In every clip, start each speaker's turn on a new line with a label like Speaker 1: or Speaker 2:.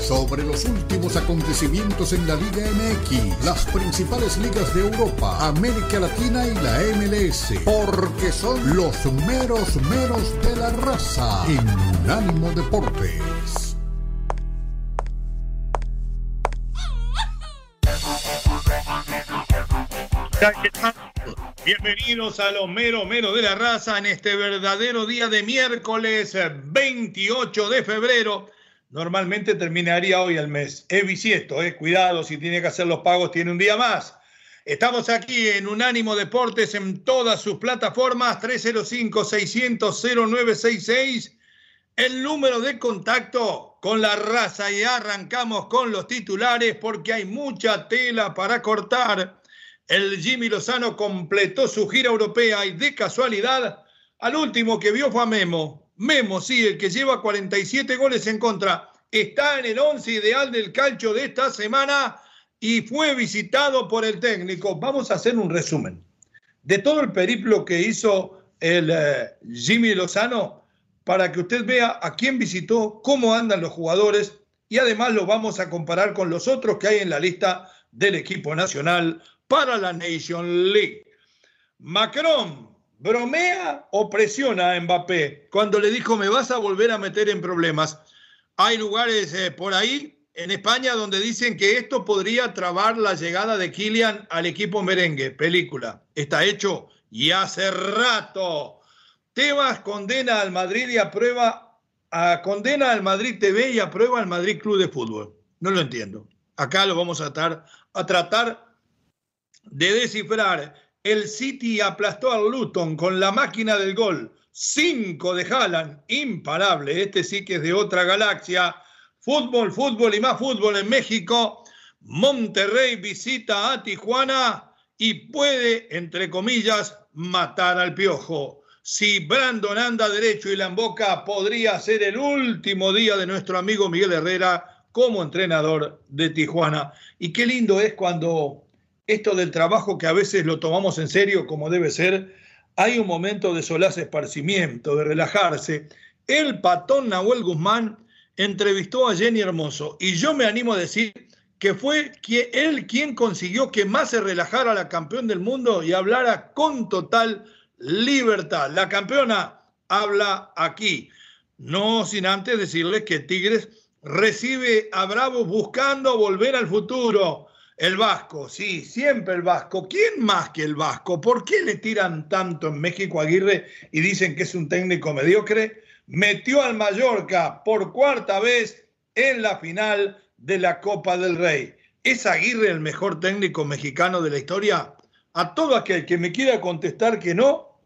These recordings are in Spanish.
Speaker 1: sobre los últimos acontecimientos en la Liga MX, las principales ligas de Europa, América Latina y la MLS, porque son los meros meros de la raza en Unánimo Deportes.
Speaker 2: Bienvenidos a los mero mero de la raza en este verdadero día de miércoles 28 de febrero. Normalmente terminaría hoy el mes. Es bisiesto, eh. cuidado, si tiene que hacer los pagos, tiene un día más. Estamos aquí en Unánimo Deportes en todas sus plataformas, 305-600-0966, el número de contacto con la raza y arrancamos con los titulares porque hay mucha tela para cortar. El Jimmy Lozano completó su gira europea y de casualidad, al último que vio fue a Memo. Memo, sí, el que lleva 47 goles en contra, está en el 11 ideal del calcio de esta semana y fue visitado por el técnico. Vamos a hacer un resumen de todo el periplo que hizo el eh, Jimmy Lozano para que usted vea a quién visitó, cómo andan los jugadores y además lo vamos a comparar con los otros que hay en la lista del equipo nacional para la Nation League. Macron, ¿bromea o presiona a Mbappé cuando le dijo me vas a volver a meter en problemas? Hay lugares eh, por ahí en España donde dicen que esto podría trabar la llegada de Kylian al equipo merengue. Película. Está hecho y hace rato. Tebas condena al Madrid y aprueba, a, condena al Madrid TV y aprueba al Madrid Club de Fútbol. No lo entiendo. Acá lo vamos a a tratar de descifrar. El City aplastó al Luton con la máquina del gol. Cinco de Haaland, imparable. Este sí que es de otra galaxia. Fútbol, fútbol y más fútbol en México. Monterrey visita a Tijuana y puede, entre comillas, matar al piojo. Si Brandon anda derecho y la emboca, podría ser el último día de nuestro amigo Miguel Herrera como entrenador de Tijuana. Y qué lindo es cuando esto del trabajo que a veces lo tomamos en serio como debe ser, hay un momento de solaz esparcimiento, de relajarse. El patón Nahuel Guzmán entrevistó a Jenny Hermoso y yo me animo a decir que fue él quien consiguió que más se relajara la campeón del mundo y hablara con total libertad. La campeona habla aquí, no sin antes decirles que Tigres recibe a Bravo buscando volver al futuro el Vasco, sí, siempre el Vasco. ¿Quién más que el Vasco? ¿Por qué le tiran tanto en México a Aguirre y dicen que es un técnico mediocre? Metió al Mallorca por cuarta vez en la final de la Copa del Rey. ¿Es Aguirre el mejor técnico mexicano de la historia? A todo aquel que me quiera contestar que no,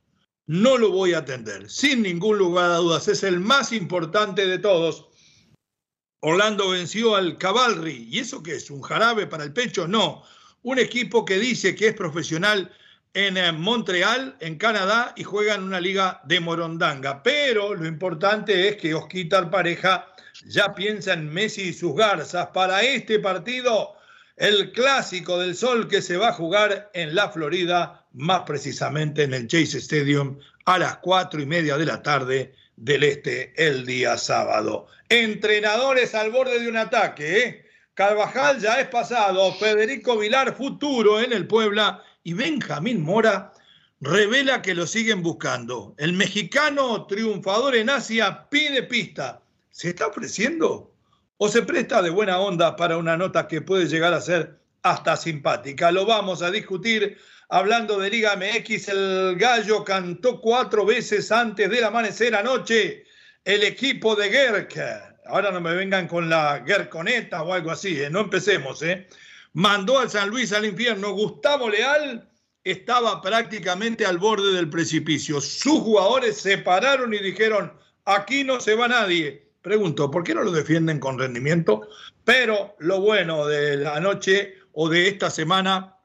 Speaker 2: no lo voy a atender. Sin ningún lugar a dudas, es el más importante de todos Orlando venció al Cavalry. ¿Y eso qué es? ¿Un jarabe para el pecho? No. Un equipo que dice que es profesional en eh, Montreal, en Canadá, y juega en una liga de Morondanga. Pero lo importante es que Osquitar Pareja ya piensa en Messi y sus garzas para este partido, el clásico del sol que se va a jugar en la Florida, más precisamente en el Chase Stadium, a las cuatro y media de la tarde del Este el día sábado. Entrenadores al borde de un ataque. ¿eh? Carvajal ya es pasado, Federico Vilar futuro en el Puebla y Benjamín Mora revela que lo siguen buscando. El mexicano triunfador en Asia pide pista. ¿Se está ofreciendo? ¿O se presta de buena onda para una nota que puede llegar a ser hasta simpática? Lo vamos a discutir Hablando de Liga MX, el Gallo cantó cuatro veces antes del amanecer anoche. El equipo de Gerk, ahora no me vengan con la Gerconeta o algo así, ¿eh? no empecemos, ¿eh? mandó al San Luis al infierno. Gustavo Leal estaba prácticamente al borde del precipicio. Sus jugadores se pararon y dijeron, aquí no se va nadie. Pregunto, ¿por qué no lo defienden con rendimiento? Pero lo bueno de la noche o de esta semana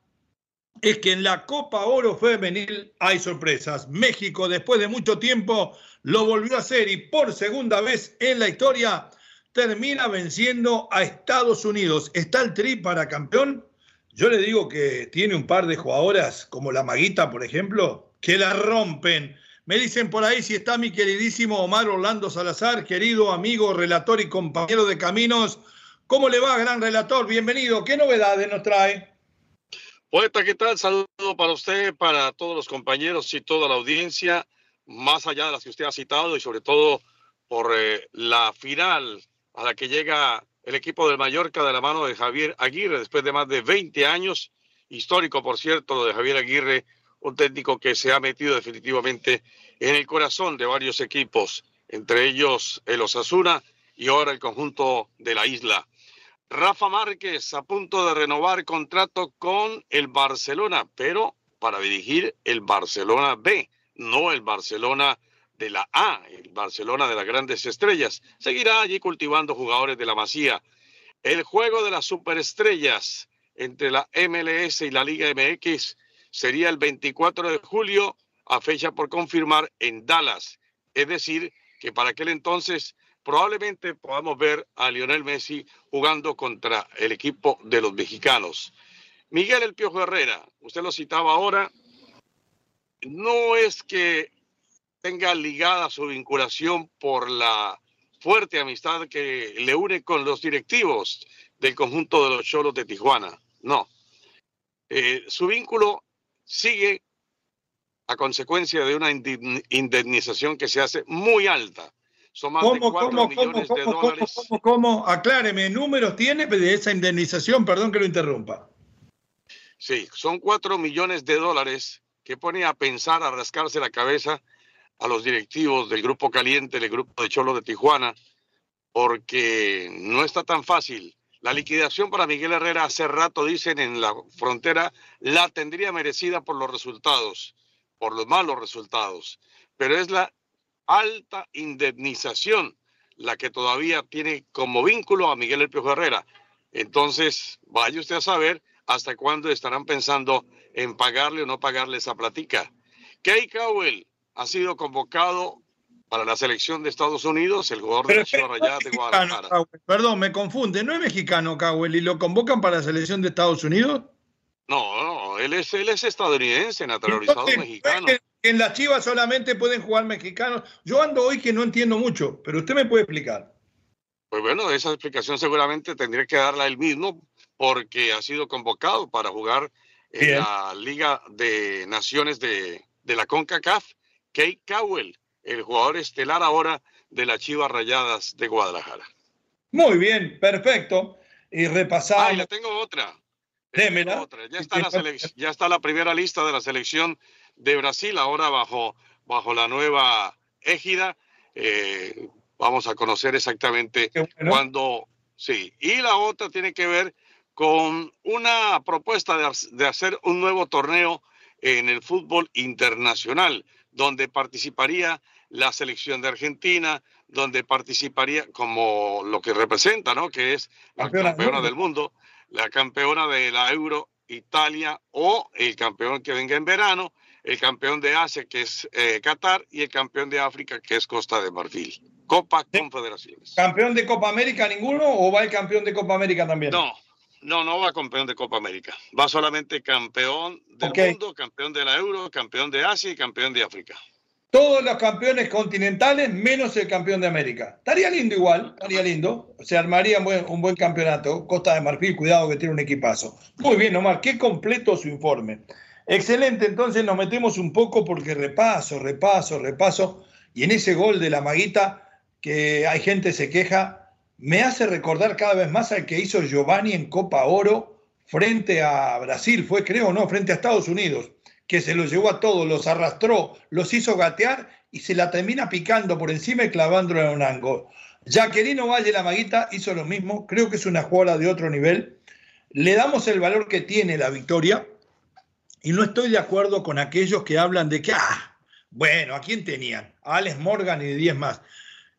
Speaker 2: es que en la Copa Oro Femenil hay sorpresas. México, después de mucho tiempo, lo volvió a hacer y por segunda vez en la historia termina venciendo a Estados Unidos. ¿Está el Tri para campeón? Yo le digo que tiene un par de jugadoras, como la Maguita, por ejemplo, que la rompen. Me dicen por ahí si está mi queridísimo Omar Orlando Salazar, querido amigo, relator y compañero de caminos. ¿Cómo le va, gran relator? Bienvenido. ¿Qué novedades nos trae?
Speaker 3: Poeta, ¿qué tal? Saludo para usted, para todos los compañeros y toda la audiencia, más allá de las que usted ha citado y sobre todo por eh, la final a la que llega el equipo del Mallorca de la mano de Javier Aguirre después de más de 20 años, histórico por cierto, de Javier Aguirre, un técnico que se ha metido definitivamente en el corazón de varios equipos, entre ellos el Osasuna y ahora el conjunto de la isla. Rafa Márquez a punto de renovar contrato con el Barcelona, pero para dirigir el Barcelona B, no el Barcelona de la A, el Barcelona de las grandes estrellas. Seguirá allí cultivando jugadores de la Masía. El juego de las superestrellas entre la MLS y la Liga MX sería el 24 de julio, a fecha por confirmar en Dallas. Es decir, que para aquel entonces probablemente podamos ver a Lionel Messi jugando contra el equipo de los mexicanos. Miguel El Piojo Herrera, usted lo citaba ahora, no es que tenga ligada su vinculación por la fuerte amistad que le une con los directivos del conjunto de los Cholos de Tijuana. No. Eh, su vínculo sigue a consecuencia de una indemnización que se hace muy alta son más de 4 millones de dólares.
Speaker 2: ¿cómo, cómo, Acláreme, ¿números tiene de esa indemnización? Perdón que lo interrumpa.
Speaker 3: Sí, son 4 millones de dólares que pone a pensar, a rascarse la cabeza a los directivos del Grupo Caliente, del Grupo de Cholo de Tijuana, porque no está tan fácil. La liquidación para Miguel Herrera hace rato, dicen en la frontera, la tendría merecida por los resultados, por los malos resultados, pero es la alta indemnización, la que todavía tiene como vínculo a Miguel El Piojo Herrera. Entonces, vaya usted a saber hasta cuándo estarán pensando en pagarle o no pagarle esa platica. Kay Cowell ha sido convocado para la selección de Estados Unidos, el jugador de la Ciudad Rayada de Guadalajara.
Speaker 2: Perdón, me confunde, ¿no es mexicano Cowell y lo convocan para la selección de Estados Unidos?
Speaker 3: No, no, él es, él es estadounidense, naturalizado mexicano
Speaker 2: en las Chivas solamente pueden jugar mexicanos. Yo ando hoy que no entiendo mucho, pero usted me puede explicar.
Speaker 3: Pues bueno, esa explicación seguramente tendría que darla él mismo porque ha sido convocado para jugar en la Liga de Naciones de, la CONCACAF. Kate Cowell, el jugador estelar ahora de las Chivas Rayadas de Guadalajara.
Speaker 2: Muy bien, perfecto. Y repasamos.
Speaker 3: Ah, y le tengo otra. Otra. Ya, está la ya está la primera lista de la selección de Brasil, ahora bajo, bajo la nueva égida. Eh, vamos a conocer exactamente cuándo, sí. Y la otra tiene que ver con una propuesta de, de hacer un nuevo torneo en el fútbol internacional, donde participaría la selección de Argentina, donde participaría como lo que representa, ¿no? Que es la campeona del mundo, la campeona de la Euro Italia o el campeón que venga en verano el campeón de Asia, que es eh, Qatar, y el campeón de África, que es Costa de Marfil. Copa Confederaciones.
Speaker 2: ¿Campeón de Copa América ninguno o va el campeón de Copa América también?
Speaker 3: No, no, no va campeón de Copa América. Va solamente campeón del mundo, campeón de la Euro, campeón de Asia y campeón de África.
Speaker 2: Todos los campeones continentales menos el campeón de América. Estaría lindo igual, estaría lindo. Se armaría un buen, un buen campeonato. Costa de Marfil, cuidado que tiene un equipazo. Muy bien, Omar, qué completo su informe. Excelente, entonces nos metemos un poco porque repaso, repaso, repaso. Y en ese gol de la maguita, que hay gente se queja, me hace recordar cada vez más al que hizo Giovanni en Copa Oro frente a Brasil, fue creo, no, frente a Estados Unidos, que se los llevó a todos, los arrastró, los hizo gatear y se la termina picando por encima y clavándola en un ángulo. Jaquelino Valle, la maguita, hizo lo mismo, creo que es una jugada de otro nivel. Le damos el valor que tiene la victoria, y no estoy de acuerdo con aquellos que hablan de que, ah, bueno, ¿a quién tenían? A Alex Morgan y de 10 más.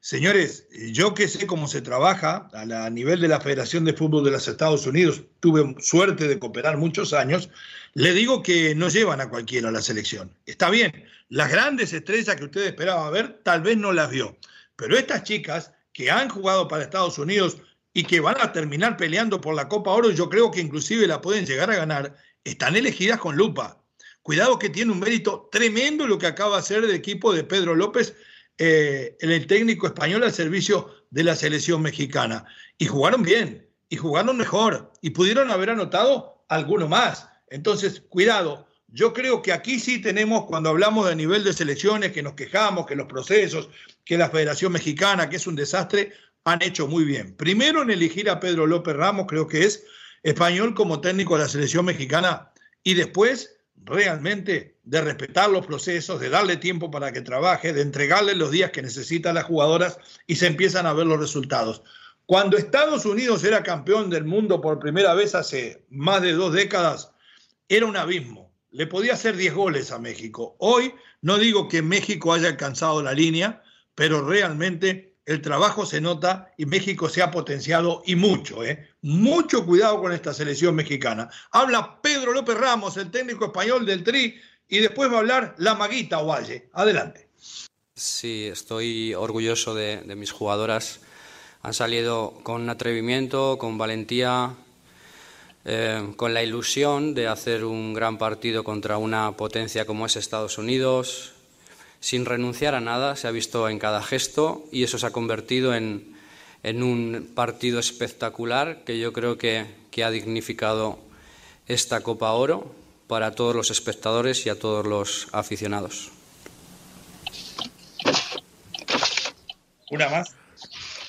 Speaker 2: Señores, yo que sé cómo se trabaja a, nivel de la Federación de Fútbol de los Estados Unidos, tuve suerte de cooperar muchos años, le digo que no llevan a cualquiera a la selección. Está bien, las grandes estrellas que usted esperaba ver, tal vez no las vio, pero estas chicas que han jugado para Estados Unidos y que van a terminar peleando por la Copa Oro, yo creo que inclusive la pueden llegar a ganar, están elegidas con lupa. Cuidado que tiene un mérito tremendo lo que acaba de hacer el equipo de Pedro López eh, el técnico español al servicio de la selección mexicana. Y jugaron bien, y jugaron mejor, y pudieron haber anotado alguno más. Entonces, cuidado. Yo creo que aquí sí tenemos, cuando hablamos de nivel de selecciones, que nos quejamos, que los procesos, que la Federación Mexicana, que es un desastre, han hecho muy bien. Primero en elegir a Pedro López Ramos, creo que es español como técnico de la selección mexicana, y después realmente de respetar los procesos, de darle tiempo para que trabaje, de entregarle los días que necesitan las jugadoras y se empiezan a ver los resultados. Cuando Estados Unidos era campeón del mundo por primera vez hace más de dos décadas, era un abismo. Le podía hacer 10 goles a México. Hoy no digo que México haya alcanzado la línea, pero realmente el trabajo se nota y México se ha potenciado y mucho, ¿eh? Mucho cuidado con esta selección mexicana. Habla Pedro López Ramos, el técnico español del Tri, y después va a hablar la maguita Ovalle. Adelante.
Speaker 4: Sí, estoy orgulloso de, mis jugadoras. Han salido con atrevimiento, con valentía, eh, con la ilusión de hacer un gran partido contra una potencia como es Estados Unidos, sin renunciar a nada, se ha visto en cada gesto y eso se ha convertido en, un partido espectacular que yo creo que, que ha dignificado esta Copa Oro para todos los espectadores y a todos los aficionados.
Speaker 2: Una más.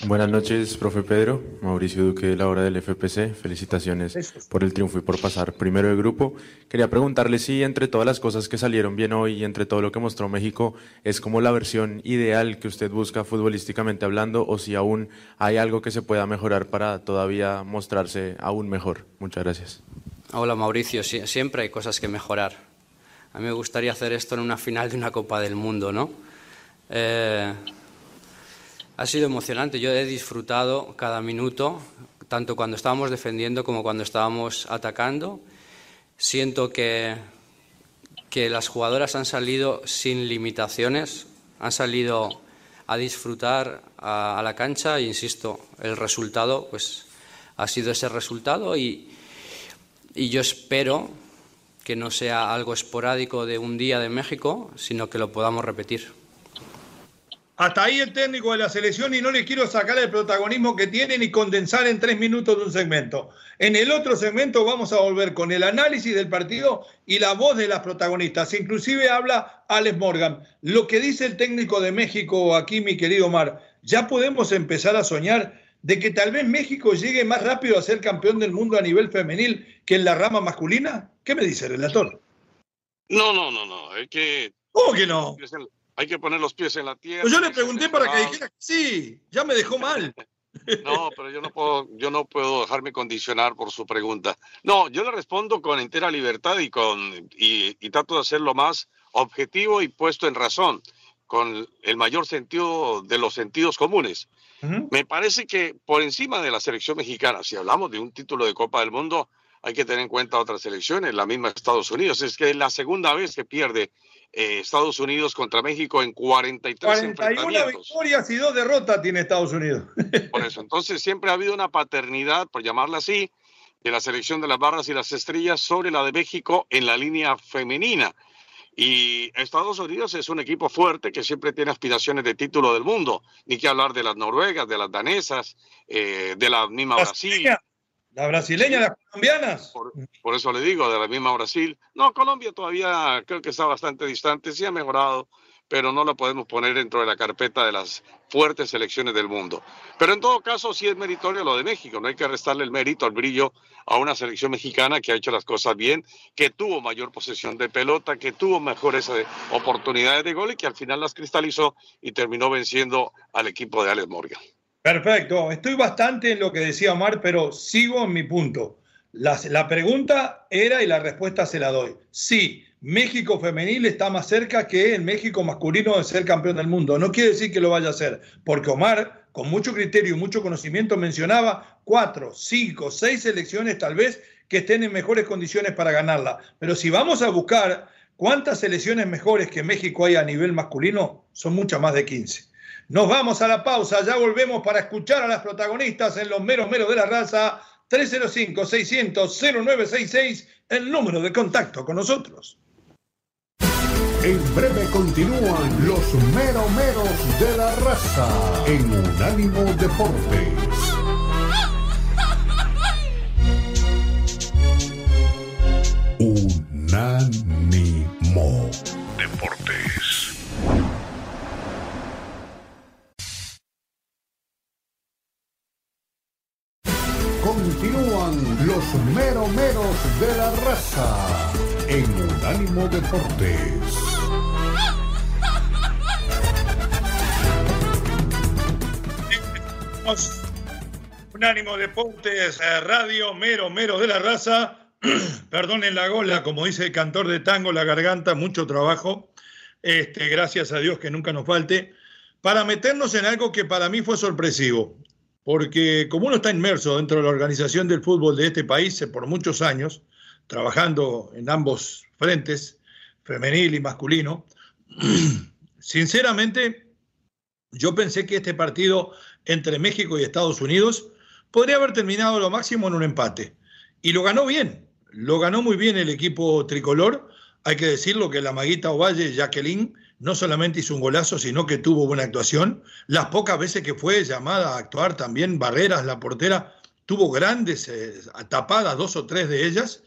Speaker 5: Buenas noches, profe Pedro. Mauricio Duque de la hora del FPC. Felicitaciones por el triunfo y por pasar primero de grupo. Quería preguntarle si entre todas las cosas que salieron bien hoy y entre todo lo que mostró México es como la versión ideal que usted busca futbolísticamente hablando o si aún hay algo que se pueda mejorar para todavía mostrarse aún mejor. Muchas gracias.
Speaker 4: Hola Mauricio, siempre hay cosas que mejorar. A mí me gustaría hacer esto en una final de una Copa del Mundo, ¿no? Eh, ha sido emocionante. Yo he disfrutado cada minuto, tanto cuando estábamos defendiendo como cuando estábamos atacando. Siento que, que las jugadoras han salido sin limitaciones, han salido a disfrutar a, la cancha e insisto, el resultado pues ha sido ese resultado y, y yo espero que no sea algo esporádico de un día de México, sino que lo podamos repetir.
Speaker 2: Hasta ahí el técnico de la selección y no le quiero sacar el protagonismo que tiene ni condensar en tres minutos de un segmento. En el otro segmento vamos a volver con el análisis del partido y la voz de las protagonistas. Inclusive habla Alex Morgan. Lo que dice el técnico de México aquí, mi querido Omar, ya podemos empezar a soñar de que tal vez México llegue más rápido a ser campeón del mundo a nivel femenil que en la rama masculina. ¿Qué me dice, relator?
Speaker 3: No, no, no, no. Es que...
Speaker 2: ¿Cómo que no?
Speaker 3: Hay que poner los pies en la tierra.
Speaker 2: Pues yo le pregunté para que dijera que sí, ya me dejó mal.
Speaker 3: No, pero yo no puedo, yo no puedo dejarme condicionar por su pregunta. No, yo le respondo con entera libertad y con y, trato de hacerlo más objetivo y puesto en razón, con el mayor sentido de los sentidos comunes. Me parece que por encima de la selección mexicana, si hablamos de un título de Copa del Mundo, hay que tener en cuenta otras selecciones, la misma Estados Unidos. Es que es la segunda vez que pierde eh, Estados Unidos contra México en 43 41
Speaker 2: victorias y dos derrotas tiene Estados Unidos.
Speaker 3: Por eso, entonces siempre ha habido una paternidad, por llamarla así, de la selección de las barras y las estrellas sobre la de México en la línea femenina. Y Estados Unidos es un equipo fuerte que siempre tiene aspiraciones de título del mundo. Ni que hablar de las noruegas, de las danesas, eh, de la misma Brasil.
Speaker 2: La brasileña, las colombianas.
Speaker 3: Por, eso le digo, de la misma Brasil. No, Colombia todavía creo que está bastante distante, sí ha mejorado, pero no la podemos poner dentro de la carpeta de las fuertes selecciones del mundo. Pero en todo caso, sí es meritorio lo de México, no hay que restarle el mérito, el brillo a una selección mexicana que ha hecho las cosas bien, que tuvo mayor posesión de pelota, que tuvo mejores eh, oportunidades de gol y que al final las cristalizó y terminó venciendo al equipo de Alex Morgan.
Speaker 2: Perfecto, estoy bastante en lo que decía Omar, pero sigo en mi punto. La, pregunta era y la respuesta se la doy. Sí, México femenil está más cerca que el México masculino de ser campeón del mundo. No quiere decir que lo vaya a hacer, porque Omar, con mucho criterio y mucho conocimiento, mencionaba cuatro, cinco, seis selecciones tal vez que estén en mejores condiciones para ganarla. Pero si vamos a buscar cuántas selecciones mejores que México hay a nivel masculino, son muchas más de 15. Nos vamos a la pausa, ya volvemos para escuchar a las protagonistas en los meros meros de la raza. 305-600-0966, el número de contacto con nosotros.
Speaker 1: En breve continúan los meromeros de la raza en Unánimo Deportes. Unánimo Continúan los meromeros de la raza en Unánimo Deportes.
Speaker 2: Unánimo Deportes, eh, Radio Mero Mero de la Raza. Perdonen la gola, como dice el cantor de tango, la garganta, mucho trabajo. Este, gracias a Dios que nunca nos falte. Para meternos en algo que para mí fue sorpresivo, porque como uno está inmerso dentro de la organización del fútbol de este país por muchos años, trabajando en ambos frentes, femenil y masculino, sinceramente yo pensé que este partido entre México y Estados Unidos, podría haber terminado lo máximo en un empate. Y lo ganó bien, lo ganó muy bien el equipo tricolor. Hay que decirlo que la maguita Ovalle, Jacqueline, no solamente hizo un golazo, sino que tuvo buena actuación. Las pocas veces que fue llamada a actuar también, Barreras, la portera, tuvo grandes eh, tapadas, dos o tres de ellas,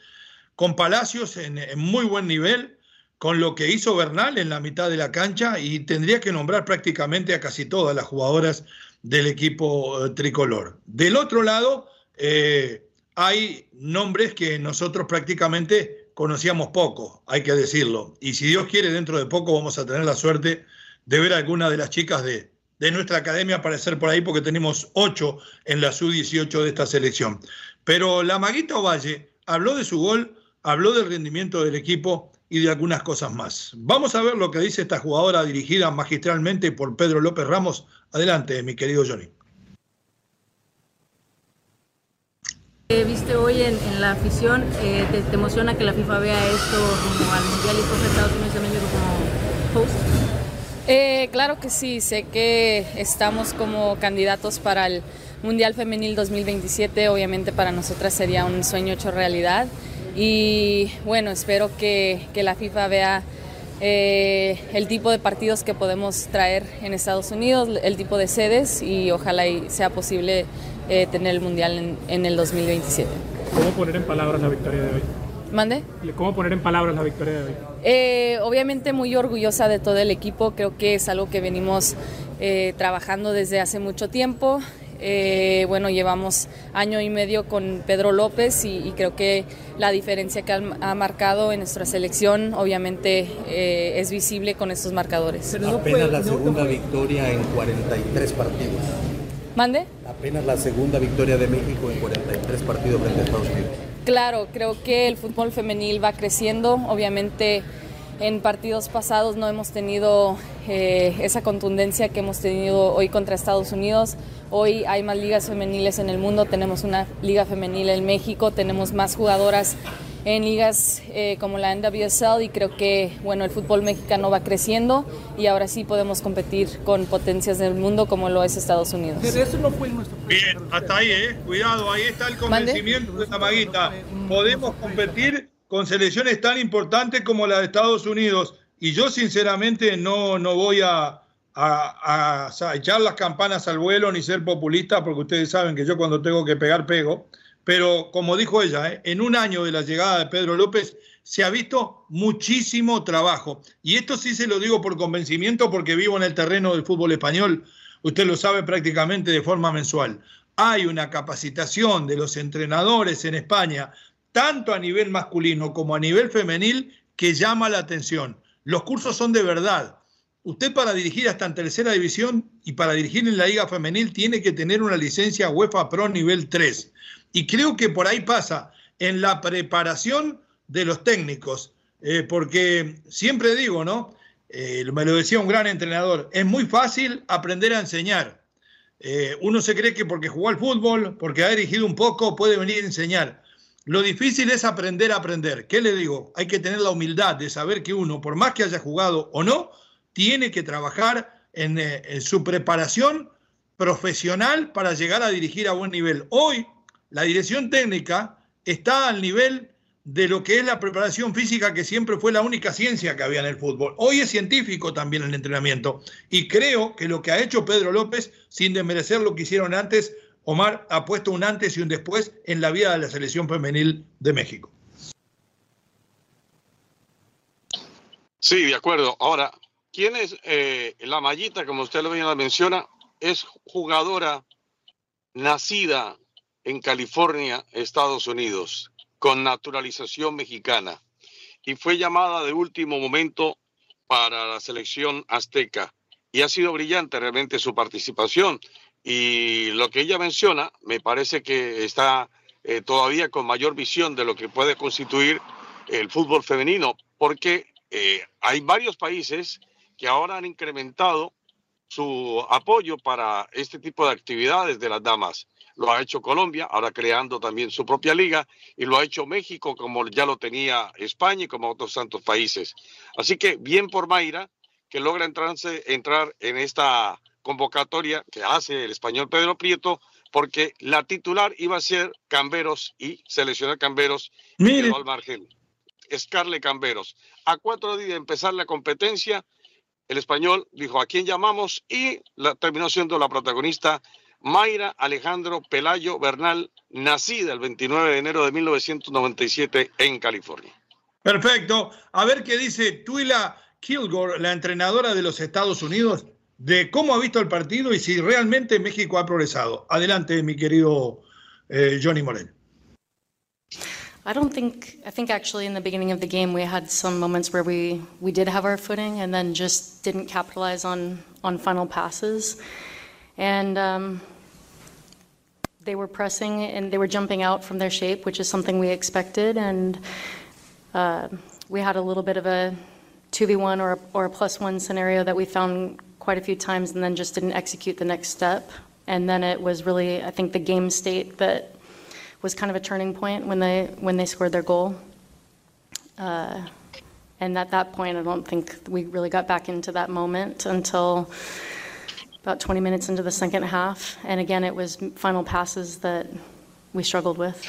Speaker 2: con Palacios en muy buen nivel con lo que hizo Bernal en la mitad de la cancha y tendría que nombrar prácticamente a casi todas las jugadoras del equipo eh, tricolor. Del otro lado, eh, hay nombres que nosotros prácticamente conocíamos poco, hay que decirlo. Y si Dios quiere, dentro de poco vamos a tener la suerte de ver a alguna de las chicas de, de nuestra academia aparecer por ahí, porque tenemos ocho en la sub-18 de esta selección. Pero la Maguita Ovalle habló de su gol, habló del rendimiento del equipo y de algunas cosas más. Vamos a ver lo que dice esta jugadora dirigida magistralmente por Pedro López Ramos. Adelante, mi querido Johnny.
Speaker 6: Viste hoy en, la afición, eh, te, emociona que la FIFA vea esto como al Mundial y por Estados Unidos también como host?
Speaker 7: Eh, claro que sí, sé que estamos como candidatos para el Mundial Femenil 2027, obviamente para nosotras sería un sueño hecho realidad y bueno, espero que, la FIFA vea eh, el tipo de partidos que podemos traer en Estados Unidos, el tipo de sedes y ojalá sea posible eh, tener el Mundial en, el 2027.
Speaker 8: ¿Cómo poner en palabras la victoria de hoy?
Speaker 7: ¿Mande?
Speaker 8: ¿Cómo poner en palabras la victoria de hoy?
Speaker 7: Eh, obviamente muy orgullosa de todo el equipo, creo que es algo que venimos trabajando desde hace mucho tiempo. Eh, bueno, llevamos año y medio con Pedro López y, creo que la diferencia que ha, marcado en nuestra selección obviamente eh, es visible con estos marcadores.
Speaker 9: Apenas la segunda victoria en 43 partidos.
Speaker 7: ¿Mande?
Speaker 9: Apenas la segunda victoria de México en 43 partidos frente a Estados Unidos.
Speaker 7: Claro, creo que el fútbol femenil va creciendo, obviamente en partidos pasados no hemos tenido eh, esa contundencia que hemos tenido hoy contra Estados Unidos. Hoy hay más ligas femeniles en el mundo, tenemos una liga femenil en México, tenemos más jugadoras en ligas eh, como la NWSL y creo que bueno el fútbol mexicano va creciendo y ahora sí podemos competir con potencias del mundo como lo es Estados Unidos.
Speaker 2: Bien, hasta ahí, eh. cuidado, ahí está el convencimiento de la maguita. Podemos competir con selecciones tan importantes como la de Estados Unidos. Y yo sinceramente no, no voy a, a, echar las campanas al vuelo ni ser populista, porque ustedes saben que yo cuando tengo que pegar, pego. Pero como dijo ella, ¿eh? en un año de la llegada de Pedro López se ha visto muchísimo trabajo. Y esto sí se lo digo por convencimiento porque vivo en el terreno del fútbol español. Usted lo sabe prácticamente de forma mensual. Hay una capacitación de los entrenadores en España tanto a nivel masculino como a nivel femenil, que llama la atención. Los cursos son de verdad. Usted para dirigir hasta en tercera división y para dirigir en la liga femenil tiene que tener una licencia UEFA Pro nivel 3. Y creo que por ahí pasa en la preparación de los técnicos. eh, porque siempre digo, ¿no? Eh, me lo decía un gran entrenador, es muy fácil aprender a enseñar. Eh, uno se cree que porque jugó al fútbol, porque ha dirigido un poco, puede venir a enseñar. Lo difícil es aprender a aprender. ¿Qué le digo? Hay que tener la humildad de saber que uno, por más que haya jugado o no, tiene que trabajar en, en su preparación profesional para llegar a dirigir a buen nivel. Hoy, la dirección técnica está al nivel de lo que es la preparación física, que siempre fue la única ciencia que había en el fútbol. Hoy es científico también el entrenamiento. Y creo que lo que ha hecho Pedro López, sin desmerecer lo que hicieron antes, Omar ha puesto un antes y un después en la vida de la selección femenil de México.
Speaker 3: Sí, de acuerdo. Ahora, ¿quién es eh, la mallita, como usted lo menciona? Es jugadora nacida en California, Estados Unidos con naturalización mexicana y fue llamada de último momento para la selección azteca. Y ha sido brillante realmente su participación. Y lo que ella menciona me parece que está eh, todavía con mayor visión de lo que puede constituir el fútbol femenino, porque eh, hay varios países que ahora han incrementado su apoyo para este tipo de actividades de las damas lo ha hecho Colombia, ahora creando también su propia liga, y lo ha hecho México como ya lo tenía España y como otros tantos países. Así que bien por Mayra, que logra entrarse, entrar en esta convocatoria que hace el español Pedro Prieto, porque la titular iba a ser Camberos y seleccionar Camberos y al margen. Scarle Camberos. A cuatro días de empezar la competencia, el español dijo a quién llamamos y la, terminó siendo la protagonista Mayra Alejandro Pelayo Bernal, nacida el 29 de enero de 1997 en California.
Speaker 2: Perfecto. A ver qué dice Tuila Kilgore, la entrenadora de los Estados Unidos, de cómo ha visto el partido y si realmente México ha progresado. Adelante, mi querido eh, Johnny Morel.
Speaker 10: I don't think, I think actually in the beginning of the game we had some moments where we, we did have our footing and then just didn't capitalize on, on final passes. And um, they were pressing and they were jumping out from their shape, which is something we expected. And uh, we had a little bit of a 2v1 or a, or a plus one scenario that we found quite a few times and then just didn't execute the next step. And then it was really, I think, the game state that was kind of a turning point when they when they scored their goal. Uh, and at that point, I don't think we really got back into that moment until about 20 minutes into the second half. And again, it was final passes that we struggled with.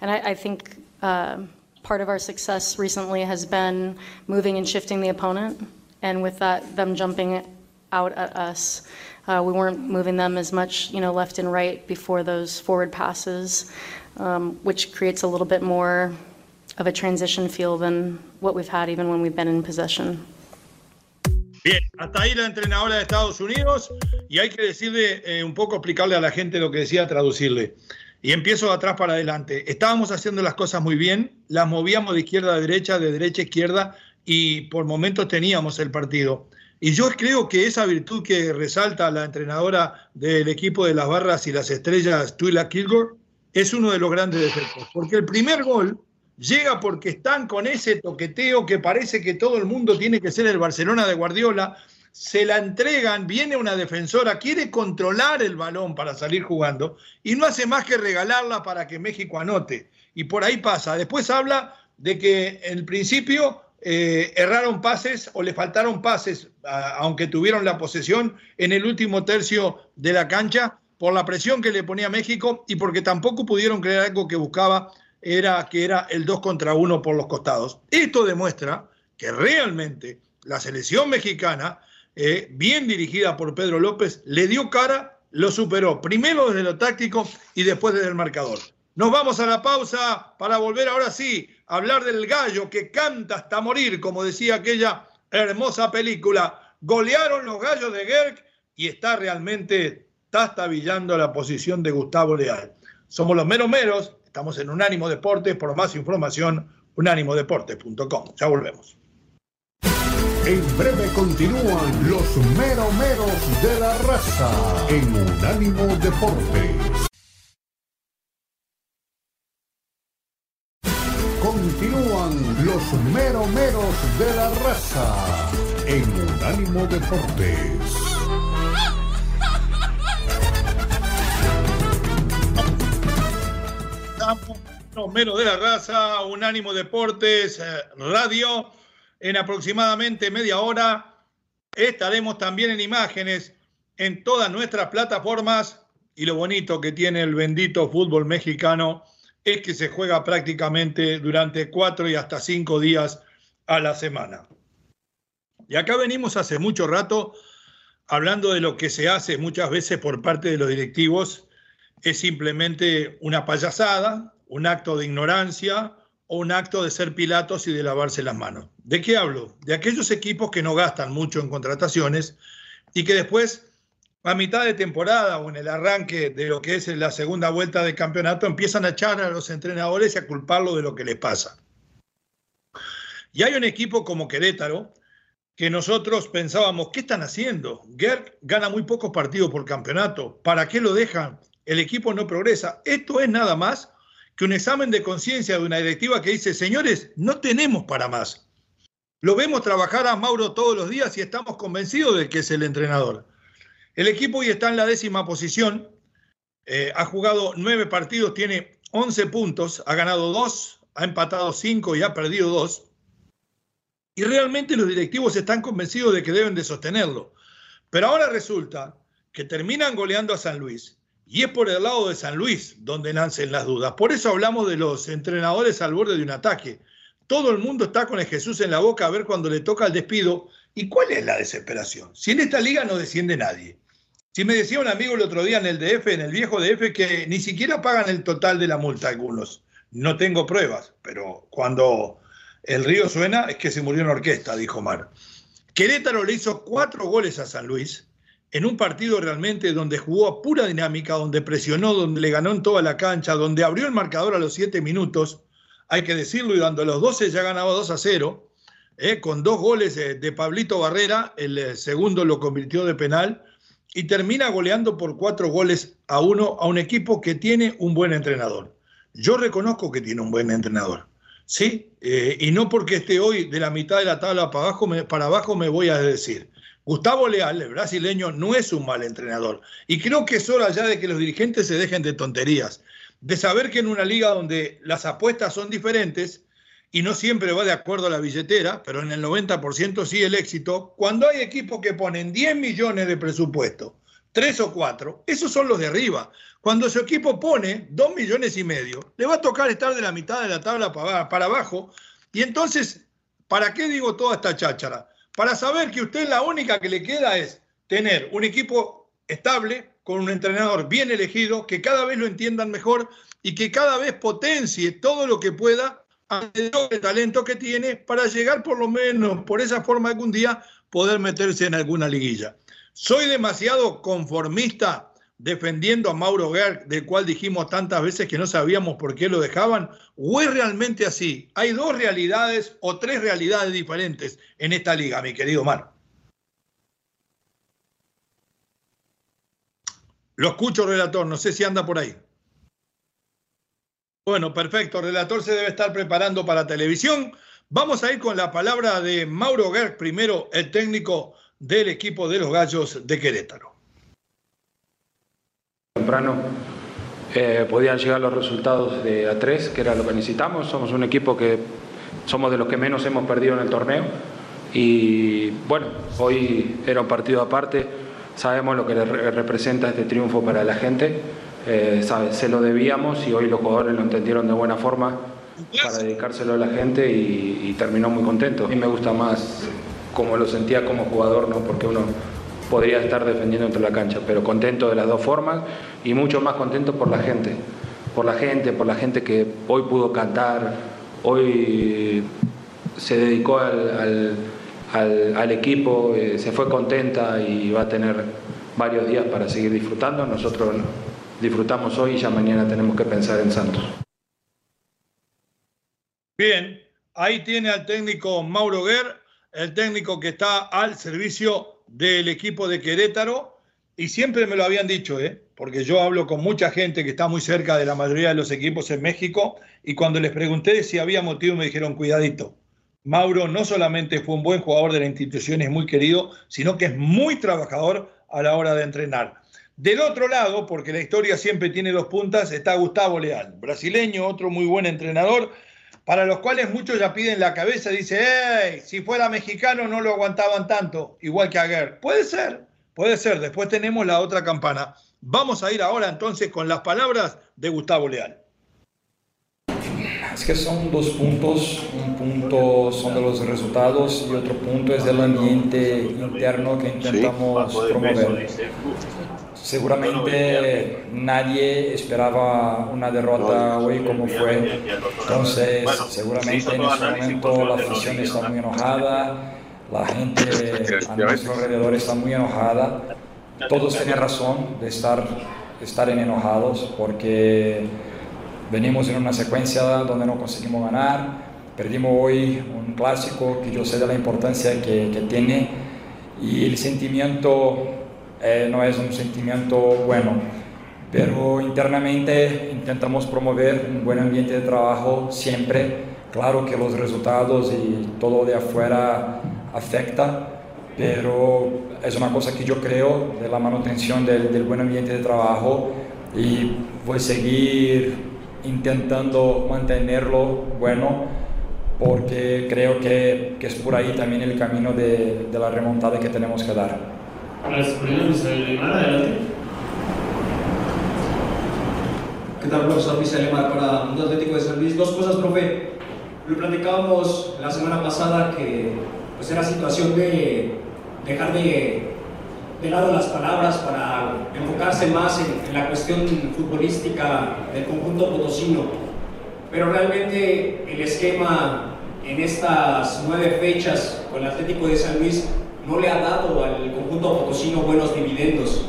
Speaker 10: And I, I think uh, part of our success recently has been moving and shifting the opponent. And with that, them jumping out at us, uh, we weren't moving them as much, you know, left and right before those forward passes, um, which creates a little bit more of a transition feel than what we've had even when we've been in possession.
Speaker 2: Bien, hasta ahí la entrenadora de Estados Unidos y hay que decirle eh, un poco, explicarle a la gente lo que decía, traducirle. Y empiezo de atrás para adelante. Estábamos haciendo las cosas muy bien, las movíamos de izquierda a derecha, de derecha a izquierda y por momentos teníamos el partido. Y yo creo que esa virtud que resalta la entrenadora del equipo de las barras y las estrellas, Twila Kilgore, es uno de los grandes defectos. Porque el primer gol llega porque están con ese toqueteo que parece que todo el mundo tiene que ser el Barcelona de Guardiola, se la entregan, viene una defensora, quiere controlar el balón para salir jugando y no hace más que regalarla para que México anote. Y por ahí pasa. Después habla de que en principio eh, erraron pases o le faltaron pases, aunque tuvieron la posesión en el último tercio de la cancha, por la presión que le ponía México y porque tampoco pudieron creer algo que buscaba era que era el 2 contra 1 por los costados. Esto demuestra que realmente la selección mexicana, eh, bien dirigida por Pedro López, le dio cara, lo superó, primero desde lo táctico y después desde el marcador. Nos vamos a la pausa para volver ahora sí a hablar del gallo que canta hasta morir, como decía aquella hermosa película. Golearon los gallos de Gerg y está realmente tastabillando la posición de Gustavo Leal. Somos los meros meros Estamos en Unánimo Deportes. Por más información, unánimodeportes.com. Ya volvemos.
Speaker 1: En breve continúan los meromeros de la raza en Unánimo Deportes. Continúan meros de la raza en Unánimo Deportes.
Speaker 2: Menos de la raza, Unánimo Deportes, eh, radio. En aproximadamente media hora estaremos también en imágenes en todas nuestras plataformas. Y lo bonito que tiene el bendito fútbol mexicano es que se juega prácticamente durante cuatro y hasta cinco días a la semana. Y acá venimos hace mucho rato hablando de lo que se hace muchas veces por parte de los directivos. Es simplemente una payasada, un acto de ignorancia o un acto de ser Pilatos y de lavarse las manos. ¿De qué hablo? De aquellos equipos que no gastan mucho en contrataciones y que después, a mitad de temporada o en el arranque de lo que es la segunda vuelta de campeonato, empiezan a echar a los entrenadores y a culparlo de lo que les pasa. Y hay un equipo como Querétaro que nosotros pensábamos, ¿qué están haciendo? Gerd gana muy pocos partidos por campeonato. ¿Para qué lo dejan? El equipo no progresa. Esto es nada más que un examen de conciencia de una directiva que dice, señores, no tenemos para más. Lo vemos trabajar a Mauro todos los días y estamos convencidos de que es el entrenador. El equipo hoy está en la décima posición, eh, ha jugado nueve partidos, tiene 11 puntos, ha ganado dos, ha empatado cinco y ha perdido dos. Y realmente los directivos están convencidos de que deben de sostenerlo. Pero ahora resulta que terminan goleando a San Luis, y es por el lado de San Luis donde nacen las dudas. Por eso hablamos de los entrenadores al borde de un ataque. Todo el mundo está con el Jesús en la boca a ver cuando le toca el despido. ¿Y cuál es la desesperación? Si en esta liga no desciende nadie. Si me decía un amigo el otro día en el DF, en el viejo DF, que ni siquiera pagan el total de la multa algunos. No tengo pruebas, pero cuando el río suena es que se murió en orquesta, dijo Mar. Querétaro le hizo cuatro goles a San Luis en un partido realmente donde jugó a pura dinámica, donde presionó, donde le ganó en toda la cancha, donde abrió el marcador a los siete minutos, hay que decirlo, y dando a los 12 ya ganaba 2 a 0, eh, con dos goles de, Pablito Barrera, el eh, segundo lo convirtió de penal, y termina goleando por cuatro goles a uno a un equipo que tiene un buen entrenador. Yo reconozco que tiene un buen entrenador, ¿sí? Eh, y no porque esté hoy de la mitad de la tabla para abajo, para abajo me voy a decir. Gustavo Leal, el brasileño, no es un mal entrenador. Y creo que es hora ya de que los dirigentes se dejen de tonterías, de saber que en una liga donde las apuestas son diferentes y no siempre va de acuerdo a la billetera, pero en el 90% sí el éxito, cuando hay equipos que ponen 10 millones de presupuesto, 3 o 4, esos son los de arriba. Cuando su equipo pone 2 millones y medio, le va a tocar estar de la mitad de la tabla para abajo. Y entonces, ¿para qué digo toda esta cháchara? Para saber que usted la única que le queda es tener un equipo estable, con un entrenador bien elegido, que cada vez lo entiendan mejor y que cada vez potencie todo lo que pueda el talento que tiene para llegar por lo menos por esa forma algún día poder meterse en alguna liguilla. Soy demasiado conformista defendiendo a Mauro Gerg, del cual dijimos tantas veces que no sabíamos por qué lo dejaban? ¿O es realmente así? Hay dos realidades o tres realidades diferentes en esta liga, mi querido Mar. Lo escucho, relator, no sé si anda por ahí. Bueno, perfecto, relator se debe estar preparando para televisión. Vamos a ir con la palabra de Mauro Gerg, primero el técnico del equipo de los Gallos de Querétaro
Speaker 11: temprano eh, podían llegar los resultados de A3, que era lo que necesitamos. Somos un equipo que somos de los que menos hemos perdido en el torneo. Y bueno, hoy era un partido aparte. Sabemos lo que representa este triunfo para la gente. Eh, se lo debíamos y hoy los jugadores lo entendieron de buena forma para dedicárselo a la gente y, terminó muy contento. A mí me gusta más como lo sentía como jugador, ¿no? porque uno podría estar defendiendo entre la cancha, pero contento de las dos formas y mucho más contento por la gente, por la gente, por la gente que hoy pudo cantar, hoy se dedicó al, equipo, eh, se fue contenta y va a tener varios días para seguir disfrutando. Nosotros disfrutamos hoy y ya mañana tenemos que pensar en Santos.
Speaker 2: Bien, ahí tiene al técnico Mauro Guerr, el técnico que está al servicio del equipo de Querétaro y siempre me lo habían dicho, ¿eh? porque yo hablo con mucha gente que está muy cerca de la mayoría de los equipos en México y cuando les pregunté si había motivo me dijeron, cuidadito, Mauro no solamente fue un buen jugador de la institución, es muy querido, sino que es muy trabajador a la hora de entrenar. Del otro lado, porque la historia siempre tiene dos puntas, está Gustavo Leal, brasileño, otro muy buen entrenador, para los cuales muchos ya piden la cabeza, dice, hey, si fuera mexicano no lo aguantaban tanto, igual que Aguer. Puede ser, puede ser. Después tenemos la otra campana. Vamos a ir ahora entonces con las palabras de Gustavo Leal.
Speaker 12: Es que son dos puntos, un punto son de los resultados y otro punto es del ambiente interno que intentamos promover. Seguramente nadie esperaba una derrota hoy como fue, entonces seguramente en ese momento la afición está muy enojada, la gente a nuestro alrededor está muy enojada, todos tienen razón de estar, estar enojados porque venimos en una secuencia donde no conseguimos ganar, perdimos hoy un clásico que yo sé de la importancia que, que tiene y el sentimiento eh, no es un sentimiento bueno, pero internamente intentamos promover un buen ambiente de trabajo siempre. Claro que los resultados y todo de afuera afecta, pero es una cosa que yo creo de la manutención del, buen ambiente de trabajo y voy a seguir intentando mantenerlo bueno porque creo que, que, es por ahí también el camino de, de la remontada que tenemos que dar.
Speaker 13: ¿Qué tal, profesor Luis Alemar para Mundo Atlético de San Luis? Dos cosas, profe. Lo platicábamos la semana pasada que pues era situación de dejar de de lado las palabras para enfocarse más en, la cuestión futbolística del conjunto potosino. Pero realmente el esquema en estas nueve fechas con el Atlético de San Luis no le ha dado al conjunto potosino buenos dividendos.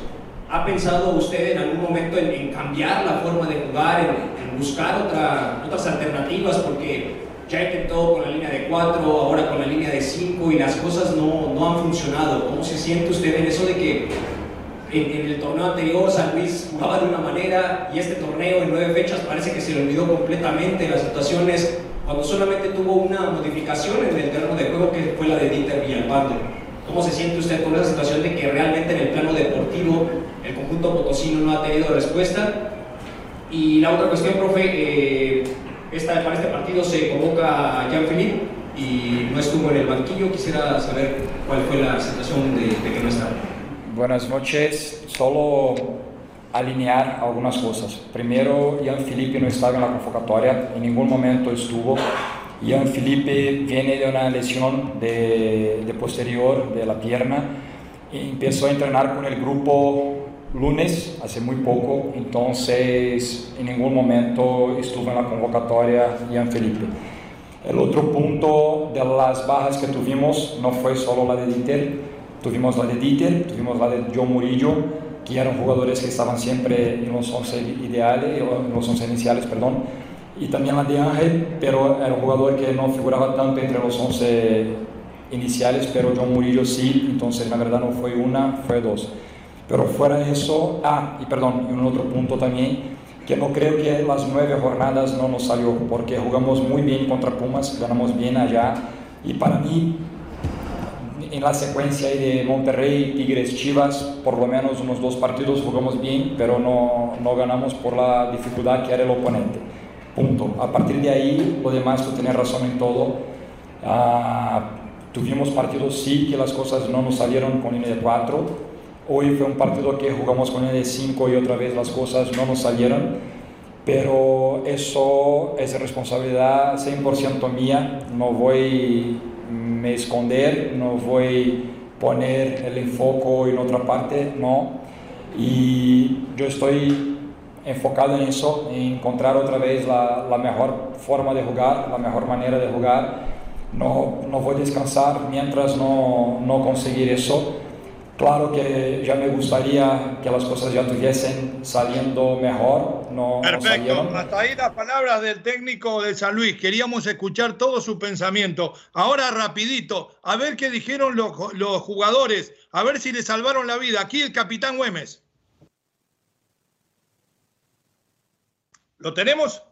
Speaker 13: ¿Ha pensado usted en algún momento en, cambiar la forma de jugar, en, buscar otra, otras alternativas? Porque ya intentó con la línea de 4, ahora con la línea de 5 y las cosas no, no, han funcionado. ¿Cómo se siente usted en eso de que en, el torneo anterior San Luis jugaba de una manera y este torneo en nueve fechas parece que se le olvidó completamente las situaciones cuando solamente tuvo una modificación en el terreno de juego que fue la de Dieter Villalpando? ¿Cómo se siente usted con esa situación de que realmente en el plano deportivo el conjunto potosino no ha tenido respuesta? Y la otra cuestión, profe, eh, esta, para este partido se convoca Jean-Philippe y no estuvo en el banquillo. Quisiera saber cuál fue la situación de, de que no estaba.
Speaker 12: Buenas noches. Solo alinear algunas cosas. Primero, Ian Felipe no estaba en la convocatoria, en ningún momento estuvo. Ian Felipe viene de una lesión de, posterior de la pierna. Y empezó a entrenar con el grupo lunes, hace muy poco, entonces en ningún momento estuvo en la convocatoria Ian Felipe. El otro punto de las bajas que tuvimos no fue solo la de Dieter, tuvimos la de Dieter, tuvimos la de Joe Murillo, que eran jugadores que estaban siempre en los 11 ideales, en los 11 iniciales, perdón, y también la de Ángel, pero era un jugador que no figuraba tanto entre los 11 iniciales, pero John Murillo sí, entonces la verdad no fue una, fue dos. Pero fuera de eso, ah, y perdón, y un otro punto también, que no creo que las nueve jornadas no nos salió, porque jugamos muy bien contra Pumas, ganamos bien allá, y para mí, en la secuencia de Monterrey, Tigres, Chivas, por lo menos unos dos partidos jugamos bien, pero no, no ganamos por la dificultad que era el oponente. Punto. A partir de ahí, lo demás, tú tienes razón en todo. Ah, tuvimos partidos, sí, que las cosas no nos salieron con línea de 4, Hoy fue un partido que jugamos con el de 5 y otra vez las cosas no nos salieron, pero eso es responsabilidad 100% mía. No voy me esconder, no voy poner el enfoque en otra parte, no. Y yo estoy enfocado en eso, en encontrar otra vez la, la mejor forma de jugar, la mejor manera de jugar. No, no voy a descansar mientras no, no conseguir eso Claro que ya me gustaría que las cosas ya estuviesen saliendo mejor. No,
Speaker 2: Perfecto, hasta ahí las palabras del técnico de San Luis. Queríamos escuchar todo su pensamiento. Ahora rapidito, a ver qué dijeron los, los jugadores, a ver si le salvaron la vida. Aquí el capitán Güemes. ¿Lo tenemos?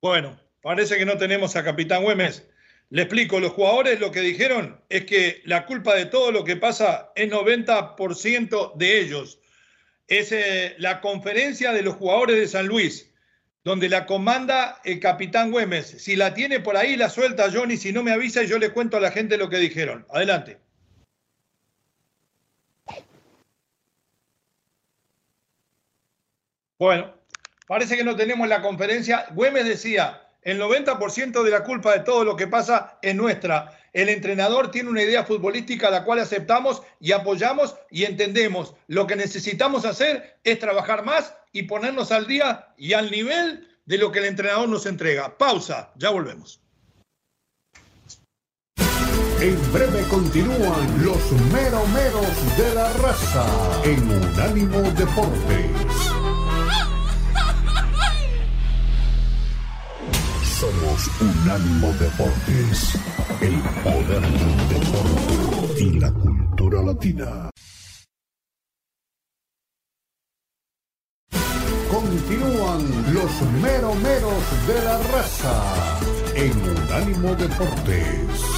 Speaker 2: Bueno, parece que no tenemos a Capitán Güemes. Le explico, los jugadores lo que dijeron es que la culpa de todo lo que pasa es 90% de ellos. Es eh, la conferencia de los jugadores de San Luis, donde la comanda el Capitán Güemes. Si la tiene por ahí, la suelta Johnny, si no me avisa yo le cuento a la gente lo que dijeron. Adelante. Bueno, parece que no tenemos la conferencia. Güemes decía, el 90% de la culpa de todo lo que pasa es nuestra. El entrenador tiene una idea futbolística la cual aceptamos y apoyamos y entendemos. Lo que necesitamos hacer es trabajar más y ponernos al día y al nivel de lo que el entrenador nos entrega. Pausa, ya volvemos.
Speaker 1: En breve continúan los meromeros de la raza en Unánimo Deportes. Somos Unánimo Deportes, el poder del deporte y la cultura latina. Continúan los meromeros de la raza en Unánimo Deportes.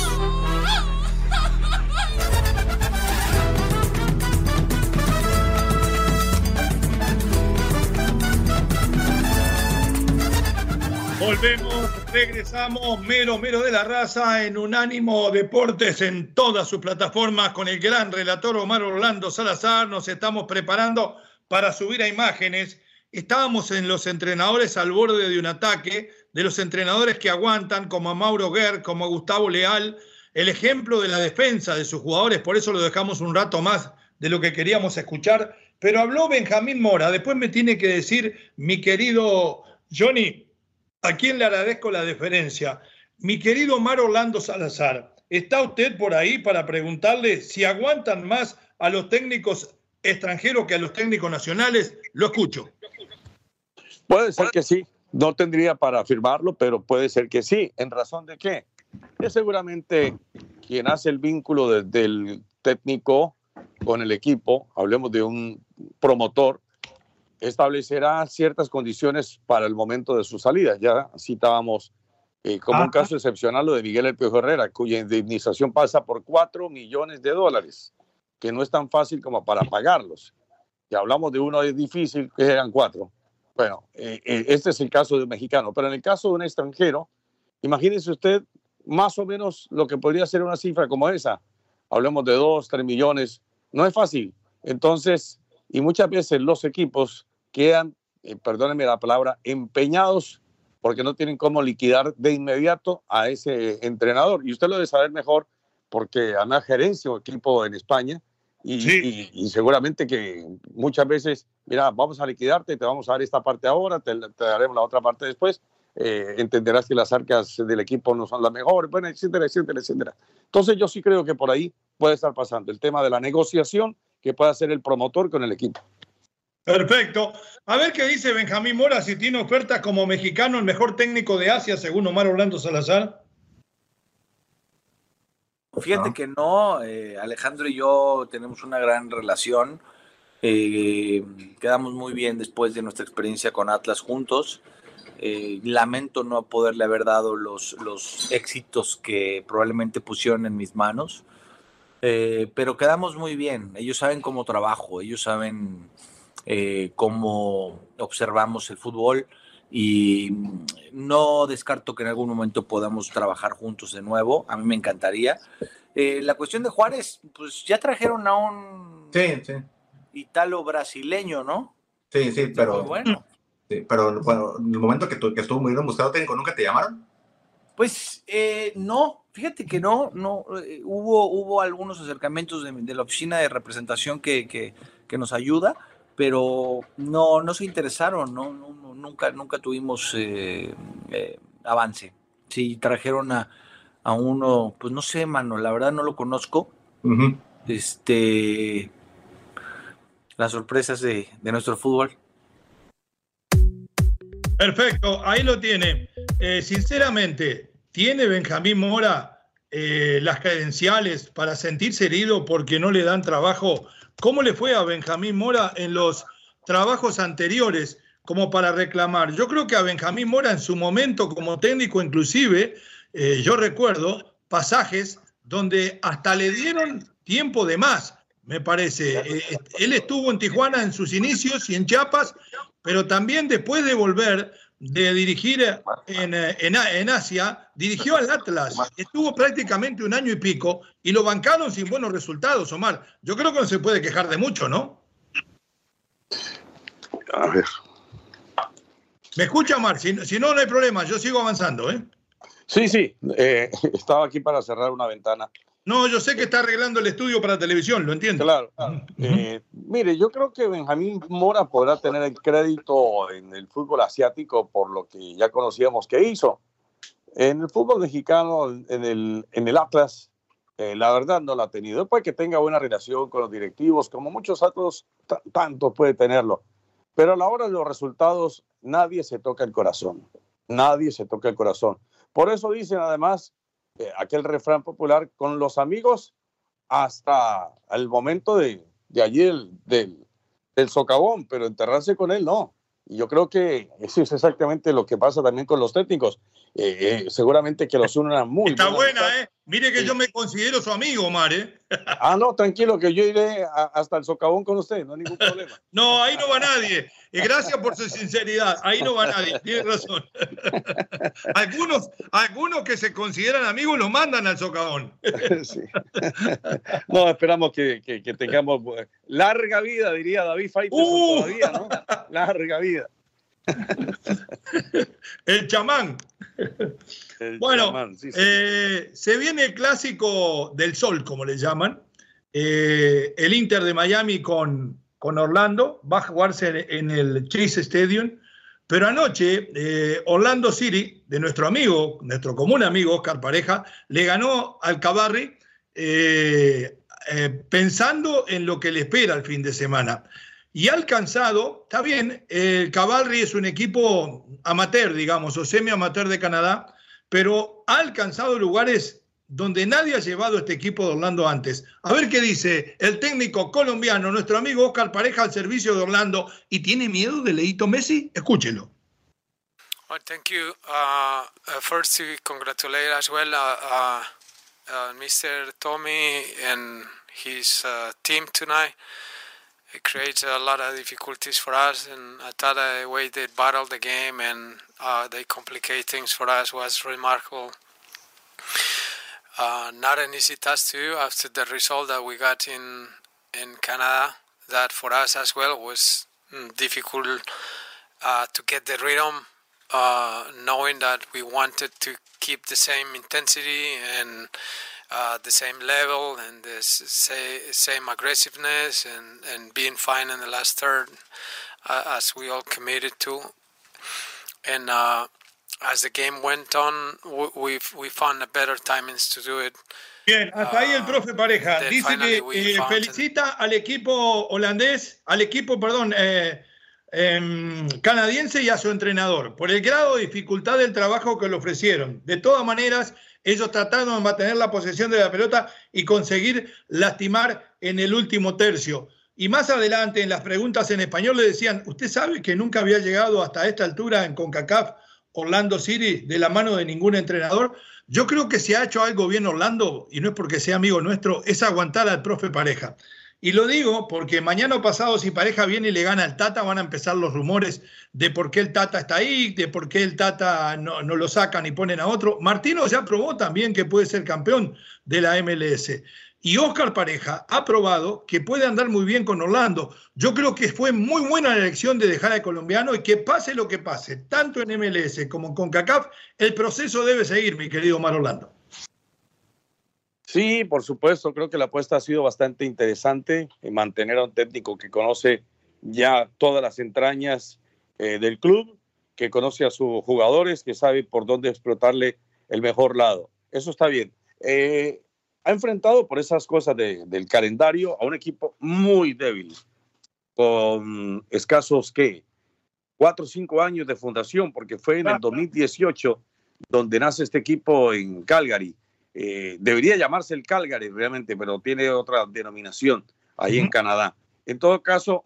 Speaker 2: Volvemos, regresamos, mero, mero de la raza en Unánimo Deportes en todas sus plataformas con el gran relator Omar Orlando Salazar. Nos estamos preparando para subir a imágenes. Estábamos en los entrenadores al borde de un ataque, de los entrenadores que aguantan, como a Mauro Guerr, como a Gustavo Leal, el ejemplo de la defensa de sus jugadores, por eso lo dejamos un rato más de lo que queríamos escuchar. Pero habló Benjamín Mora, después me tiene que decir mi querido Johnny, a quien le agradezco la deferencia. Mi querido Omar Orlando Salazar, ¿está usted por ahí para preguntarle si aguantan más a los técnicos extranjeros que a los técnicos nacionales? Lo escucho.
Speaker 3: Puede ser que sí. No tendría para afirmarlo, pero puede ser que sí. ¿En razón de qué? Es seguramente quien hace el vínculo desde el técnico con el equipo, hablemos de un promotor, establecerá ciertas condiciones para el momento de su salida. Ya citábamos eh, como un caso excepcional lo de Miguel El Piojo Herrera, cuya indemnización pasa por 4 millones de dólares, que no es tan fácil como para pagarlos. Y hablamos de uno es difícil, que eran cuatro. Bueno, eh, eh, este es el caso de un mexicano, pero en el caso de un extranjero, imagínese usted más o menos lo que podría ser una cifra como esa. Hablemos de 2, 3 millones. No es fácil. Entonces, y muchas veces los equipos quedan, eh, perdónenme la palabra, empeñados porque no tienen cómo liquidar de inmediato a ese entrenador. Y usted lo debe saber mejor porque además gerencia un equipo en España y, seguramente que muchas veces, mira, vamos a liquidarte, te vamos a dar esta parte ahora, te, daremos la otra parte después, eh, entenderás que las arcas del equipo no son las mejores, bueno, etcétera, etcétera, etcétera. Entonces yo sí creo que por ahí puede estar pasando el tema de la negociación que pueda hacer el promotor con el equipo.
Speaker 2: Perfecto. A ver qué dice Benjamín Mora si tiene oferta como mexicano el mejor técnico de Asia, según Omar Orlando Salazar.
Speaker 14: Fíjate que no, eh, Alejandro y yo tenemos una gran relación. Eh, quedamos muy bien después de nuestra experiencia con Atlas juntos. Eh, lamento no poderle haber dado los, los éxitos que probablemente pusieron en mis manos. Eh, pero quedamos muy bien. Ellos saben cómo trabajo, ellos saben eh, cómo observamos el fútbol y no descarto que en algún momento podamos trabajar juntos de nuevo. A mí me encantaría. Eh, la cuestión de Juárez, pues ya trajeron a un italo brasileño, ¿no?
Speaker 15: Sí, sí, pero bueno. pero bueno, en el momento que, que estuvo muy bien buscado técnico, ¿nunca te llamaron?
Speaker 14: Pues no, Fíjate que no, no, eh, hubo, hubo algunos acercamientos de, la oficina de representación que, que, nos ayuda, pero no, no se interesaron, no, nunca, nunca tuvimos eh, eh, avance. Sí, trajeron a, a, uno, pues no sé, mano, la verdad no lo conozco. Este, las sorpresas de, de, nuestro fútbol.
Speaker 2: Perfecto, ahí lo tiene. sinceramente, ¿Tiene Benjamín Mora eh, las credenciales para sentirse herido porque no le dan trabajo? ¿Cómo le fue a Benjamín Mora en los trabajos anteriores? como para reclamar. Yo creo que a Benjamín Mora en su momento como técnico inclusive, eh, yo recuerdo pasajes donde hasta le dieron tiempo de más, me parece. Eh, él estuvo en Tijuana en sus inicios y en Chiapas, pero también después de volver de dirigir en, eh, en, en, Asia, dirigió al Atlas. Estuvo prácticamente un año y pico y lo bancaron sin buenos resultados, Omar. Yo creo que no se puede quejar de mucho, ¿no?
Speaker 3: A ver.
Speaker 2: ¿Me escucha, Omar? Si, si no, no hay problema. Yo sigo avanzando, ¿eh?
Speaker 3: Sí, sí. Eh, estaba aquí para cerrar una ventana.
Speaker 2: No, yo sé que está arreglando el estudio para televisión, lo entiendo.
Speaker 3: Claro. Eh, mire, yo creo que Benjamín Mora podrá tener el crédito en el fútbol asiático por lo que ya conocíamos que hizo. En el fútbol mexicano, en el, en el Atlas, eh, la verdad no lo ha tenido. Puede que tenga buena relación con los directivos, como muchos otros, tanto puede tenerlo. Pero a la hora de los resultados, nadie se toca el corazón. Nadie se toca el corazón. Por eso dicen además eh, aquel refrán popular, con los amigos hasta el momento de, de allí del, del, del socavón, pero enterrarse con él no. Y yo creo que eso es exactamente lo que pasa también con los técnicos. Eh, eh, seguramente que los unen muy
Speaker 2: Está buena, ¿eh? Mire que sí. yo me considero su amigo, Omar, ¿eh?
Speaker 3: Ah, no, tranquilo, que yo iré a, hasta el socavón con usted, no hay ningún problema.
Speaker 2: no, ahí no va nadie. Y gracias por su sinceridad, ahí no va nadie, tiene razón. algunos, algunos que se consideran amigos los mandan al socavón.
Speaker 3: sí. No, esperamos que, que, que, tengamos larga vida, diría David Faitelson uh. todavía, ¿no? Larga vida.
Speaker 2: el chamán. El bueno, chamán, sí, sí. Eh, se viene el clásico del sol, como le llaman. Eh, el Inter de Miami con, con, Orlando va a jugarse en el Chase Stadium. Pero anoche, eh, Orlando City, de nuestro amigo, nuestro común amigo Oscar Pareja, le ganó al Cabarri pensando en lo que le espera el fin de semana y ha alcanzado, está bien, el Cavalry es un equipo amateur, digamos, o semi-amateur de Canadá, pero ha alcanzado lugares donde nadie ha llevado este equipo de Orlando antes. A ver qué dice el técnico colombiano, nuestro amigo Oscar Pareja, al servicio de Orlando. ¿Y tiene miedo de Leito Messi? Escúchelo.
Speaker 16: Well, thank you. Uh, uh, first, to congratulate as well uh, Mr. Tommy and his team tonight. It creates a lot of difficulties for us. And thought the way they battled the game and uh, they complicate things for us was remarkable. Uh, not an easy task to do after the result that we got in in Canada. That for us as well was difficult uh, to get the rhythm, uh, knowing that we wanted to keep the same intensity and uh, the same level and the same aggressiveness and, and being fine in the last third uh, as we all committed to. And uh, as the game went on, we we found a better timings to do it.
Speaker 2: Bien, hasta ahí el profe Pareja. Dice que eh, felicita al equipo holandés, al equipo, perdón, eh, eh, canadiense y a su entrenador por el grado de dificultad del trabajo que le ofrecieron. De todas maneras, ellos trataron de mantener la posesión de la pelota y conseguir lastimar en el último tercio. Y más adelante, en las preguntas en español, le decían, ¿usted sabe que nunca había llegado hasta esta altura en CONCACAF Orlando City de la mano de ningún entrenador? Yo creo que si ha hecho algo bien Orlando, y no es porque sea amigo nuestro, es aguantar al profe pareja. Y lo digo porque mañana o pasado, si pareja viene y le gana al Tata, van a empezar los rumores de por qué el Tata está ahí, de por qué el Tata no, lo sacan y ponen a otro. Martino ya probó también que puede ser campeón de la MLS. Y Oscar Pareja ha probado que puede andar muy bien con Orlando. Yo creo que fue muy buena la elección de dejar al colombiano y que pase lo que pase, tanto en MLS como con CACAF, el proceso debe seguir, mi querido Mar Orlando.
Speaker 3: Sí, por supuesto, creo que la apuesta ha sido bastante interesante, en mantener a un técnico que conoce ya todas las entrañas eh, del club, que conoce a sus jugadores, que sabe por dónde explotarle el mejor lado. Eso está bien. Eh, ha enfrentado por esas cosas de, del calendario a un equipo muy débil, con escasos, ¿qué? Cuatro o cinco años de fundación, porque fue en el 2018 donde nace este equipo en Calgary eh, debería llamarse el Calgary realmente, pero tiene otra denominación ahí uh -huh. en Canadá. En todo caso,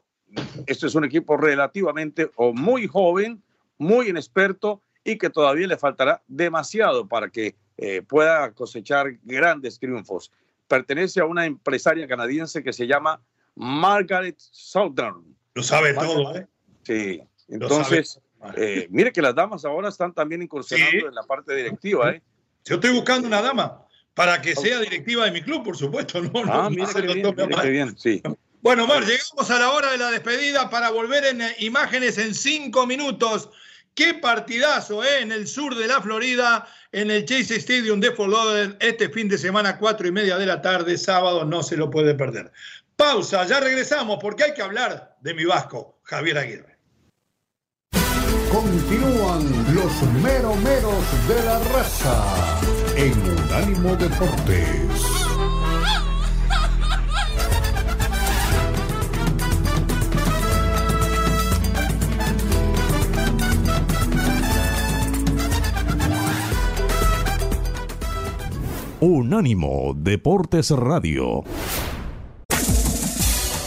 Speaker 3: este es un equipo relativamente o muy joven, muy inexperto y que todavía le faltará demasiado para que eh, pueda cosechar grandes triunfos. Pertenece a una empresaria canadiense que se llama Margaret Southern.
Speaker 2: Lo sabe todo, ¿eh?
Speaker 3: Sí. Entonces, eh, mire que las damas ahora están también incursionando en la parte directiva, ¿eh?
Speaker 2: Yo estoy buscando una dama para que sea directiva de mi club, por supuesto. No,
Speaker 3: ah, mire qué bien, sí.
Speaker 2: Bueno, Mar, llegamos a la hora de la despedida para volver en imágenes en cinco minutos. Qué partidazo ¿eh? en el sur de la Florida, en el Chase Stadium de Fort Lauderdale, este fin de semana, cuatro y media de la tarde, sábado, no se lo puede perder. Pausa, ya regresamos porque hay que hablar de mi vasco, Javier Aguirre.
Speaker 1: Continúan los meromeros de la raza en Unánimo Deportes. Unánimo Deportes Radio.